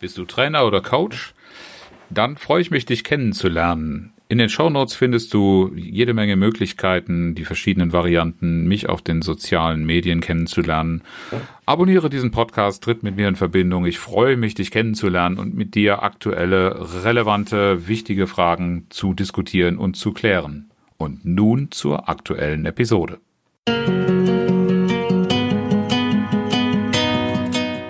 Bist du Trainer oder Coach? Dann freue ich mich, dich kennenzulernen. In den Shownotes findest du jede Menge Möglichkeiten, die verschiedenen Varianten, mich auf den sozialen Medien kennenzulernen. Abonniere diesen Podcast, tritt mit mir in Verbindung. Ich freue mich, dich kennenzulernen und mit dir aktuelle, relevante, wichtige Fragen zu diskutieren und zu klären. Und nun zur aktuellen Episode.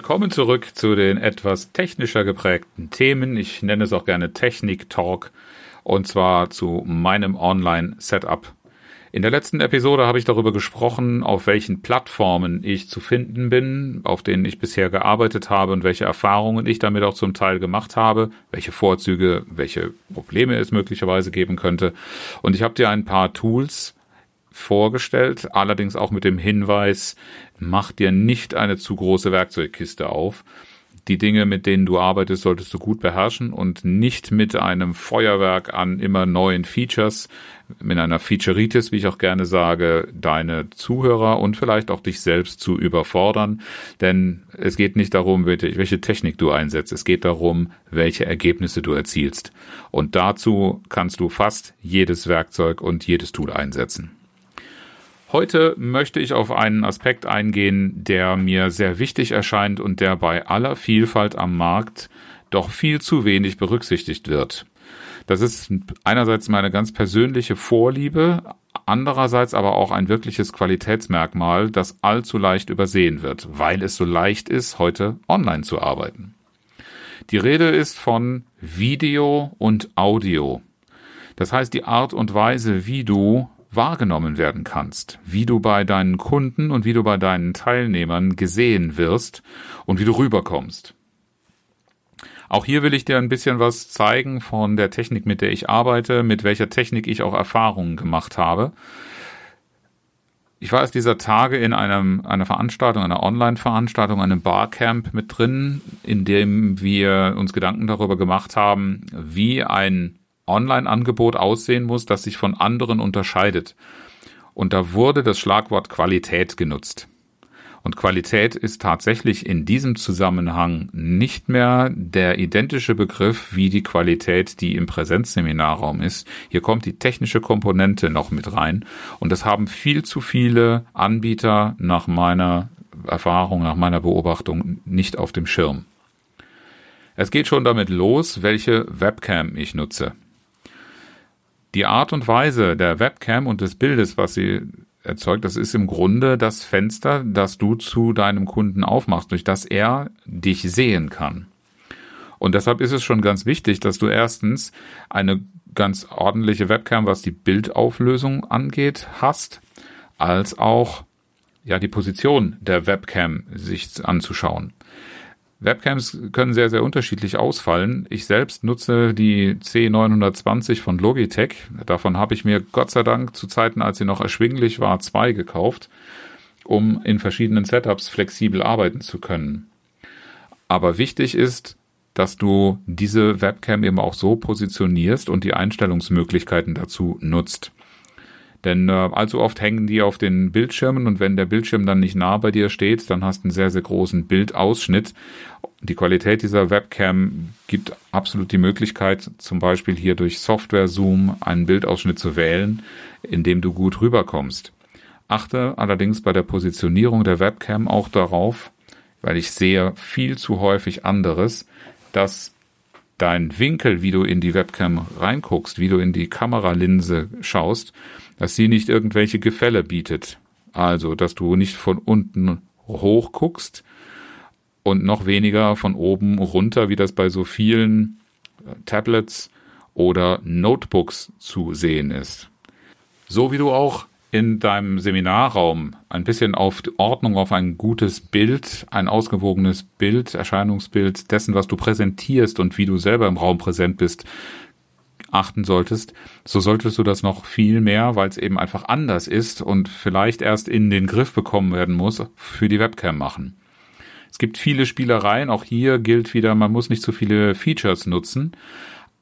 Willkommen zurück zu den etwas technischer geprägten Themen. Ich nenne es auch gerne Technik-Talk und zwar zu meinem Online-Setup. In der letzten Episode habe ich darüber gesprochen, auf welchen Plattformen ich zu finden bin, auf denen ich bisher gearbeitet habe und welche Erfahrungen ich damit auch zum Teil gemacht habe, welche Vorzüge, welche Probleme es möglicherweise geben könnte. Und ich habe dir ein paar Tools vorgestellt, allerdings auch mit dem Hinweis, mach dir nicht eine zu große Werkzeugkiste auf. Die Dinge, mit denen du arbeitest, solltest du gut beherrschen und nicht mit einem Feuerwerk an immer neuen Features, mit einer Featureitis, wie ich auch gerne sage, deine Zuhörer und vielleicht auch dich selbst zu überfordern. Denn es geht nicht darum, welche Technik du einsetzt. Es geht darum, welche Ergebnisse du erzielst. Und dazu kannst du fast jedes Werkzeug und jedes Tool einsetzen. Heute möchte ich auf einen Aspekt eingehen, der mir sehr wichtig erscheint und der bei aller Vielfalt am Markt doch viel zu wenig berücksichtigt wird. Das ist einerseits meine ganz persönliche Vorliebe, andererseits aber auch ein wirkliches Qualitätsmerkmal, das allzu leicht übersehen wird, weil es so leicht ist, heute online zu arbeiten. Die Rede ist von Video und Audio. Das heißt, die Art und Weise, wie du wahrgenommen werden kannst, wie du bei deinen Kunden und wie du bei deinen Teilnehmern gesehen wirst und wie du rüberkommst. Auch hier will ich dir ein bisschen was zeigen von der Technik, mit der ich arbeite, mit welcher Technik ich auch Erfahrungen gemacht habe. Ich war erst dieser Tage in einem, einer Veranstaltung, einer Online-Veranstaltung, einem Barcamp mit drin, in dem wir uns Gedanken darüber gemacht haben, wie ein Online-Angebot aussehen muss, das sich von anderen unterscheidet. Und da wurde das Schlagwort Qualität genutzt. Und Qualität ist tatsächlich in diesem Zusammenhang nicht mehr der identische Begriff wie die Qualität, die im Präsenzseminarraum ist. Hier kommt die technische Komponente noch mit rein. Und das haben viel zu viele Anbieter nach meiner Erfahrung, nach meiner Beobachtung nicht auf dem Schirm. Es geht schon damit los, welche Webcam ich nutze. Die Art und Weise der Webcam und des Bildes, was sie erzeugt, das ist im Grunde das Fenster, das du zu deinem Kunden aufmachst, durch das er dich sehen kann. Und deshalb ist es schon ganz wichtig, dass du erstens eine ganz ordentliche Webcam, was die Bildauflösung angeht, hast, als auch ja die Position der Webcam sich anzuschauen. Webcams können sehr, sehr unterschiedlich ausfallen. Ich selbst nutze die C920 von Logitech. Davon habe ich mir Gott sei Dank zu Zeiten, als sie noch erschwinglich war, zwei gekauft, um in verschiedenen Setups flexibel arbeiten zu können. Aber wichtig ist, dass du diese Webcam eben auch so positionierst und die Einstellungsmöglichkeiten dazu nutzt. Denn äh, allzu oft hängen die auf den Bildschirmen und wenn der Bildschirm dann nicht nah bei dir steht, dann hast du einen sehr, sehr großen Bildausschnitt. Die Qualität dieser Webcam gibt absolut die Möglichkeit, zum Beispiel hier durch Software Zoom einen Bildausschnitt zu wählen, in dem du gut rüberkommst. Achte allerdings bei der Positionierung der Webcam auch darauf, weil ich sehe viel zu häufig anderes, dass dein Winkel, wie du in die Webcam reinguckst, wie du in die Kameralinse schaust, dass sie nicht irgendwelche Gefälle bietet. Also, dass du nicht von unten hoch guckst und noch weniger von oben runter, wie das bei so vielen äh, Tablets oder Notebooks zu sehen ist. So wie du auch in deinem Seminarraum ein bisschen auf Ordnung, auf ein gutes Bild, ein ausgewogenes Bild, Erscheinungsbild dessen, was du präsentierst und wie du selber im Raum präsent bist, achten solltest, so solltest du das noch viel mehr, weil es eben einfach anders ist und vielleicht erst in den Griff bekommen werden muss, für die Webcam machen. Es gibt viele Spielereien, auch hier gilt wieder, man muss nicht zu viele Features nutzen,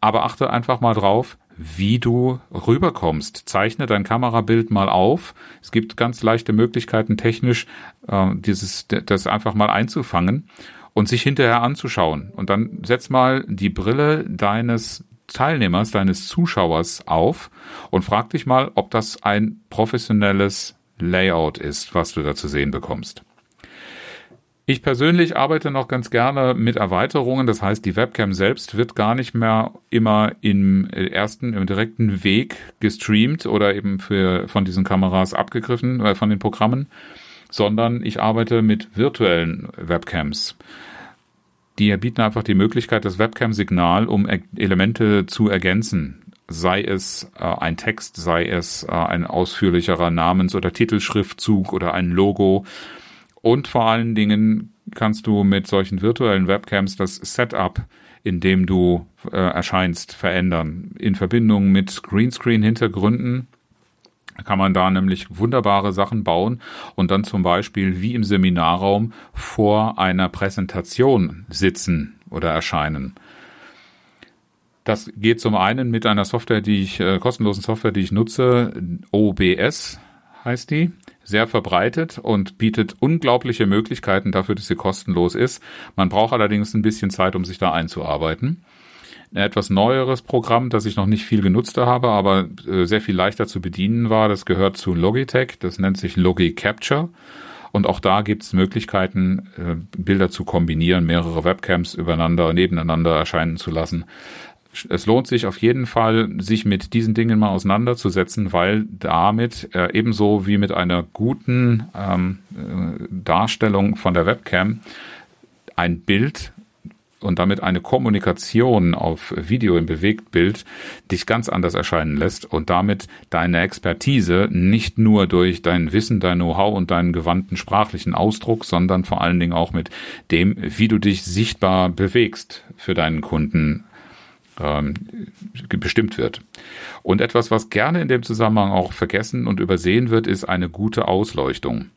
aber achte einfach mal drauf, wie du rüberkommst. Zeichne dein Kamerabild mal auf. Es gibt ganz leichte Möglichkeiten technisch, äh, dieses, das einfach mal einzufangen und sich hinterher anzuschauen. Und dann setz mal die Brille deines Teilnehmers, deines Zuschauers auf und frag dich mal, ob das ein professionelles Layout ist, was du da zu sehen bekommst. Ich persönlich arbeite noch ganz gerne mit Erweiterungen. Das heißt, die Webcam selbst wird gar nicht mehr immer im ersten, im direkten Weg gestreamt oder eben für, von diesen Kameras abgegriffen, äh, von den Programmen, sondern ich arbeite mit virtuellen Webcams. Die bieten einfach die Möglichkeit, das Webcam-Signal, um Elemente zu ergänzen. Sei es äh, ein Text, sei es äh, ein ausführlicherer Namens- oder Titelschriftzug oder ein Logo und vor allen Dingen kannst du mit solchen virtuellen Webcams das Setup, in dem du äh, erscheinst, verändern. In Verbindung mit Greenscreen-Hintergründen kann man da nämlich wunderbare Sachen bauen und dann zum Beispiel wie im Seminarraum vor einer Präsentation sitzen oder erscheinen. Das geht zum einen mit einer Software, die ich, äh, kostenlosen Software, die ich nutze, OBS heißt die sehr verbreitet und bietet unglaubliche Möglichkeiten dafür, dass sie kostenlos ist. Man braucht allerdings ein bisschen Zeit, um sich da einzuarbeiten. Ein etwas neueres Programm, das ich noch nicht viel genutzt habe, aber äh, sehr viel leichter zu bedienen war, das gehört zu Logitech, das nennt sich Logi Capture. Und auch da gibt es Möglichkeiten, äh, Bilder zu kombinieren, mehrere Webcams übereinander, nebeneinander erscheinen zu lassen. Es lohnt sich auf jeden Fall, sich mit diesen Dingen mal auseinanderzusetzen, weil damit äh, ebenso wie mit einer guten ähm, äh, Darstellung von der Webcam ein Bild und damit eine Kommunikation auf Video im Bewegtbild dich ganz anders erscheinen lässt und damit deine Expertise nicht nur durch dein Wissen, dein Know-how und deinen gewandten sprachlichen Ausdruck, sondern vor allen Dingen auch mit dem, wie du dich sichtbar bewegst für deinen Kunden ähm, bestimmt wird. Und etwas, was gerne in dem Zusammenhang auch vergessen und übersehen wird, ist eine gute Ausleuchtung.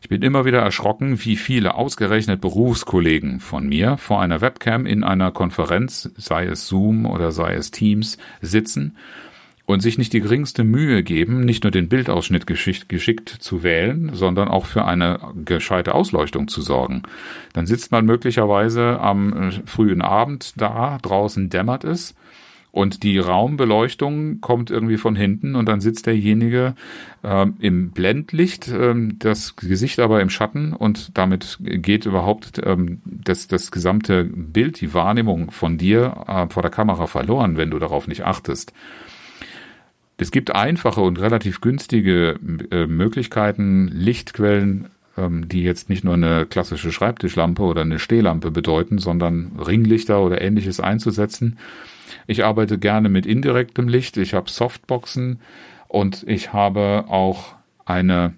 Ich bin immer wieder erschrocken, wie viele ausgerechnet Berufskollegen von mir vor einer Webcam in einer Konferenz, sei es Zoom oder sei es Teams, sitzen und sich nicht die geringste Mühe geben, nicht nur den Bildausschnitt geschickt, geschickt zu wählen, sondern auch für eine gescheite Ausleuchtung zu sorgen. Dann sitzt man möglicherweise am äh, frühen Abend da, draußen dämmert es und die Raumbeleuchtung kommt irgendwie von hinten und dann sitzt derjenige äh, im Blendlicht, äh, das Gesicht aber im Schatten und damit geht überhaupt ähm, das, das gesamte Bild, die Wahrnehmung von dir äh, vor der Kamera verloren, wenn du darauf nicht achtest. Es gibt einfache und relativ günstige äh, Möglichkeiten, Lichtquellen, ähm, die jetzt nicht nur eine klassische Schreibtischlampe oder eine Stehlampe bedeuten, sondern Ringlichter oder ähnliches einzusetzen. Ich arbeite gerne mit indirektem Licht. Ich habe Softboxen und ich habe auch eine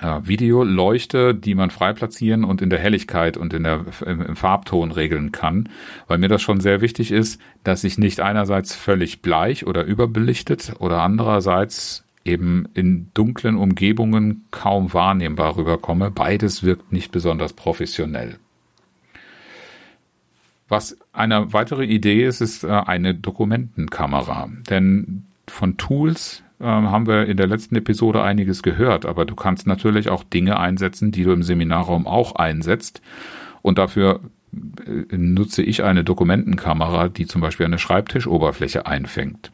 äh, Videoleuchte, die man frei platzieren und in der Helligkeit und in der, im Farbton regeln kann, weil mir das schon sehr wichtig ist, dass ich nicht einerseits völlig bleich oder überbelichtet oder andererseits eben in dunklen Umgebungen kaum wahrnehmbar rüberkomme. Beides wirkt nicht besonders professionell. Was eine weitere Idee ist, ist äh, eine Dokumentenkamera. Denn von Tools ähm, haben wir in der letzten Episode einiges gehört, aber du kannst natürlich auch Dinge einsetzen, die du im Seminarraum auch einsetzt. Und dafür äh, nutze ich eine Dokumentenkamera, die zum Beispiel eine Schreibtischoberfläche einfängt.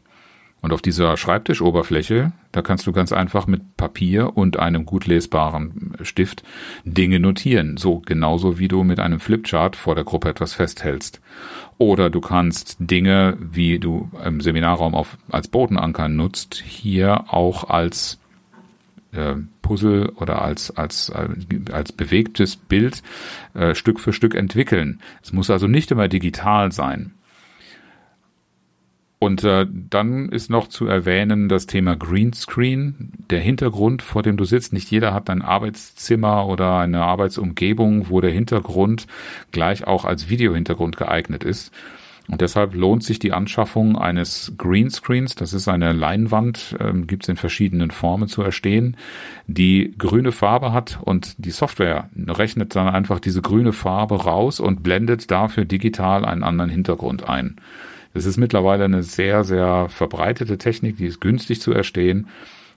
Und auf dieser Schreibtischoberfläche, da kannst du ganz einfach mit Papier und einem gut lesbaren Stift Dinge notieren. So genauso wie du mit einem Flipchart vor der Gruppe etwas festhältst. Oder du kannst Dinge, wie du im Seminarraum auf, als Bodenanker nutzt, hier auch als äh, Puzzle oder als, als, als bewegtes Bild äh, Stück für Stück entwickeln. Es muss also nicht immer digital sein. Und äh, dann ist noch zu erwähnen das Thema Greenscreen, der Hintergrund, vor dem du sitzt. Nicht jeder hat ein Arbeitszimmer oder eine Arbeitsumgebung, wo der Hintergrund gleich auch als Videohintergrund geeignet ist. Und deshalb lohnt sich die Anschaffung eines Greenscreens. Das ist eine Leinwand, ähm, gibt es in verschiedenen Formen zu erstehen, die grüne Farbe hat und die Software rechnet dann einfach diese grüne Farbe raus und blendet dafür digital einen anderen Hintergrund ein. Das ist mittlerweile eine sehr, sehr verbreitete Technik, die ist günstig zu erstehen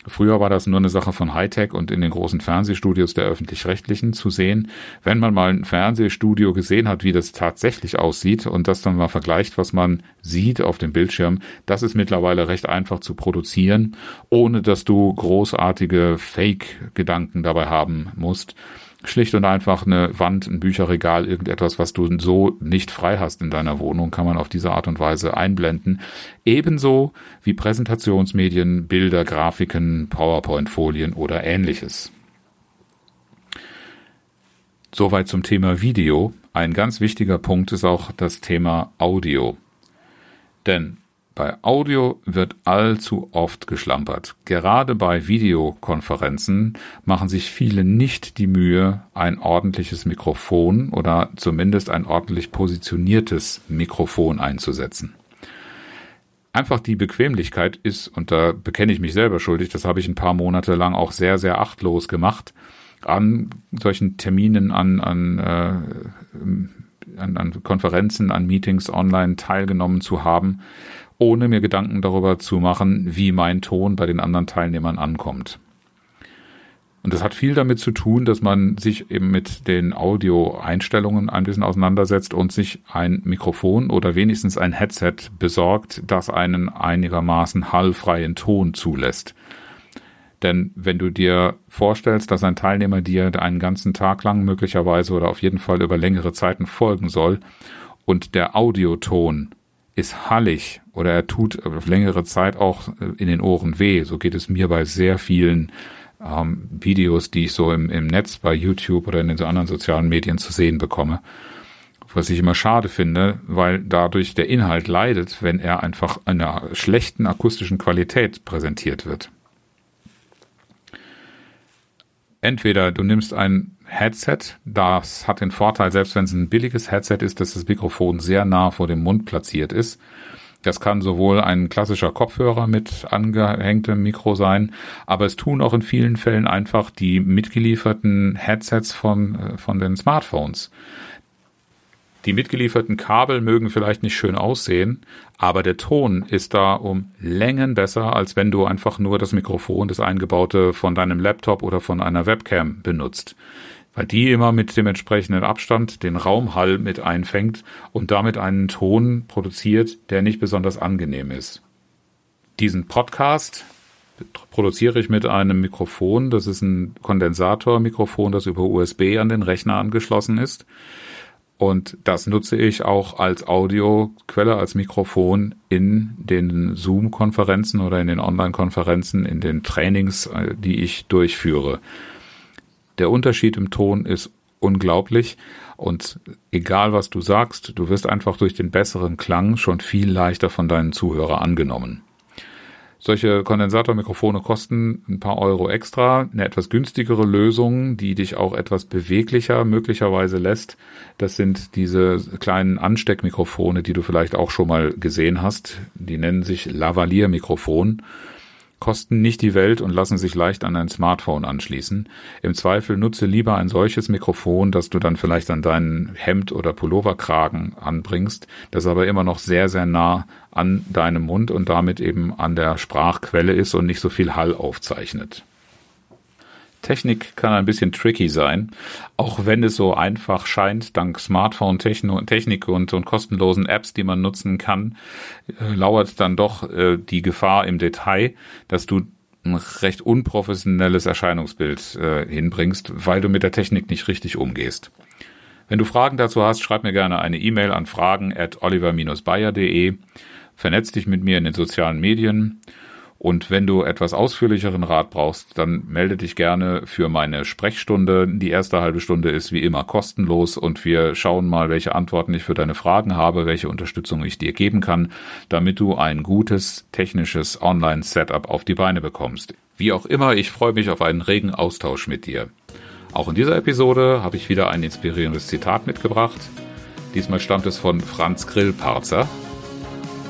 Früher war das nur eine Sache von Hightech und in den großen Fernsehstudios der öffentlich-rechtlichen zu sehen. Wenn man mal ein Fernsehstudio gesehen hat, wie das tatsächlich aussieht und das dann mal vergleicht, was man sieht auf dem Bildschirm, das ist mittlerweile recht einfach zu produzieren, ohne dass du großartige Fake-Gedanken dabei haben musst schlicht und einfach eine Wand, ein Bücherregal, irgendetwas, was du so nicht frei hast in deiner Wohnung, kann man auf diese Art und Weise einblenden. Ebenso wie Präsentationsmedien, Bilder, Grafiken, PowerPoint-Folien oder ähnliches. Soweit zum Thema Video. Ein ganz wichtiger Punkt ist auch das Thema Audio. Denn bei Audio wird allzu oft geschlampert. Gerade bei Videokonferenzen machen sich viele nicht die Mühe, ein ordentliches Mikrofon oder zumindest ein ordentlich positioniertes Mikrofon einzusetzen. Einfach die Bequemlichkeit ist, und da bekenne ich mich selber schuldig, das habe ich ein paar Monate lang auch sehr, sehr achtlos gemacht, an solchen Terminen, an, an, äh, an, an Konferenzen, an Meetings online teilgenommen zu haben ohne mir Gedanken darüber zu machen, wie mein Ton bei den anderen Teilnehmern ankommt. Und das hat viel damit zu tun, dass man sich eben mit den Audioeinstellungen ein bisschen auseinandersetzt und sich ein Mikrofon oder wenigstens ein Headset besorgt, das einen einigermaßen hallfreien Ton zulässt. Denn wenn du dir vorstellst, dass ein Teilnehmer dir einen ganzen Tag lang möglicherweise oder auf jeden Fall über längere Zeiten folgen soll und der Audioton ist hallig oder er tut auf längere Zeit auch äh, in den Ohren weh. So geht es mir bei sehr vielen ähm, Videos, die ich so im, im Netz bei YouTube oder in den so anderen sozialen Medien zu sehen bekomme. Was ich immer schade finde, weil dadurch der Inhalt leidet, wenn er einfach einer schlechten akustischen Qualität präsentiert wird. Entweder du nimmst ein Headset. Das hat den Vorteil, selbst wenn es ein billiges Headset ist, dass das Mikrofon sehr nah vor dem Mund platziert ist. Das kann sowohl ein klassischer Kopfhörer mit angehängtem Mikro sein, aber es tun auch in vielen Fällen einfach die mitgelieferten Headsets von, äh, von den Smartphones. Die mitgelieferten Kabel mögen vielleicht nicht schön aussehen, aber der Ton ist da um Längen besser, als wenn du einfach nur das Mikrofon, das eingebaute von deinem Laptop oder von einer Webcam benutzt weil die immer mit dem entsprechenden Abstand den Raumhall mit einfängt und damit einen Ton produziert, der nicht besonders angenehm ist. Diesen Podcast produziere ich mit einem Mikrofon. Das ist ein Kondensatormikrofon, das über USB an den Rechner angeschlossen ist. Und das nutze ich auch als Audioquelle, als Mikrofon in den Zoom-Konferenzen oder in den Online-Konferenzen, in den Trainings, äh, die ich durchführe. Der Unterschied im Ton ist unglaublich und egal was du sagst, du wirst einfach durch den besseren Klang schon viel leichter von deinen Zuhörern angenommen. Solche Kondensatormikrofone kosten ein paar Euro extra. Eine etwas günstigere Lösung, die dich auch etwas beweglicher möglicherweise lässt, das sind diese kleinen Ansteckmikrofone, die du vielleicht auch schon mal gesehen hast. Die nennen sich Lavalier-Mikrofon kosten nicht die Welt und lassen sich leicht an ein Smartphone anschließen. Im Zweifel nutze lieber ein solches Mikrofon, das du dann vielleicht an deinen Hemd- oder Pulloverkragen anbringst, das aber immer noch sehr, sehr nah an deinem Mund und damit eben an der Sprachquelle ist und nicht so viel Hall aufzeichnet. Technik kann ein bisschen tricky sein, auch wenn es so einfach scheint, dank Smartphone-Technik und, und kostenlosen Apps, die man nutzen kann, äh, lauert dann doch äh, die Gefahr im Detail, dass du ein recht unprofessionelles Erscheinungsbild äh, hinbringst, weil du mit der Technik nicht richtig umgehst. Wenn du Fragen dazu hast, schreib mir gerne eine E-Mail an fragen at oliver-bayer.de. Vernetz dich mit mir in den sozialen Medien und wenn du etwas ausführlicheren Rat brauchst, dann melde dich gerne für meine Sprechstunde. Die erste halbe Stunde ist wie immer kostenlos und wir schauen mal, welche Antworten ich für deine Fragen habe, welche Unterstützung ich dir geben kann, damit du ein gutes technisches Online-Setup auf die Beine bekommst. Wie auch immer, ich freue mich auf einen regen Austausch mit dir. Auch in dieser Episode habe ich wieder ein inspirierendes Zitat mitgebracht. Diesmal stammt es von Franz Grillparzer.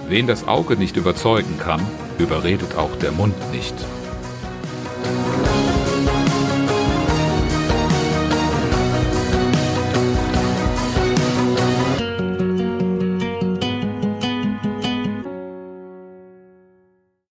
Wen das Auge nicht überzeugen kann, überredet auch der Mund nicht.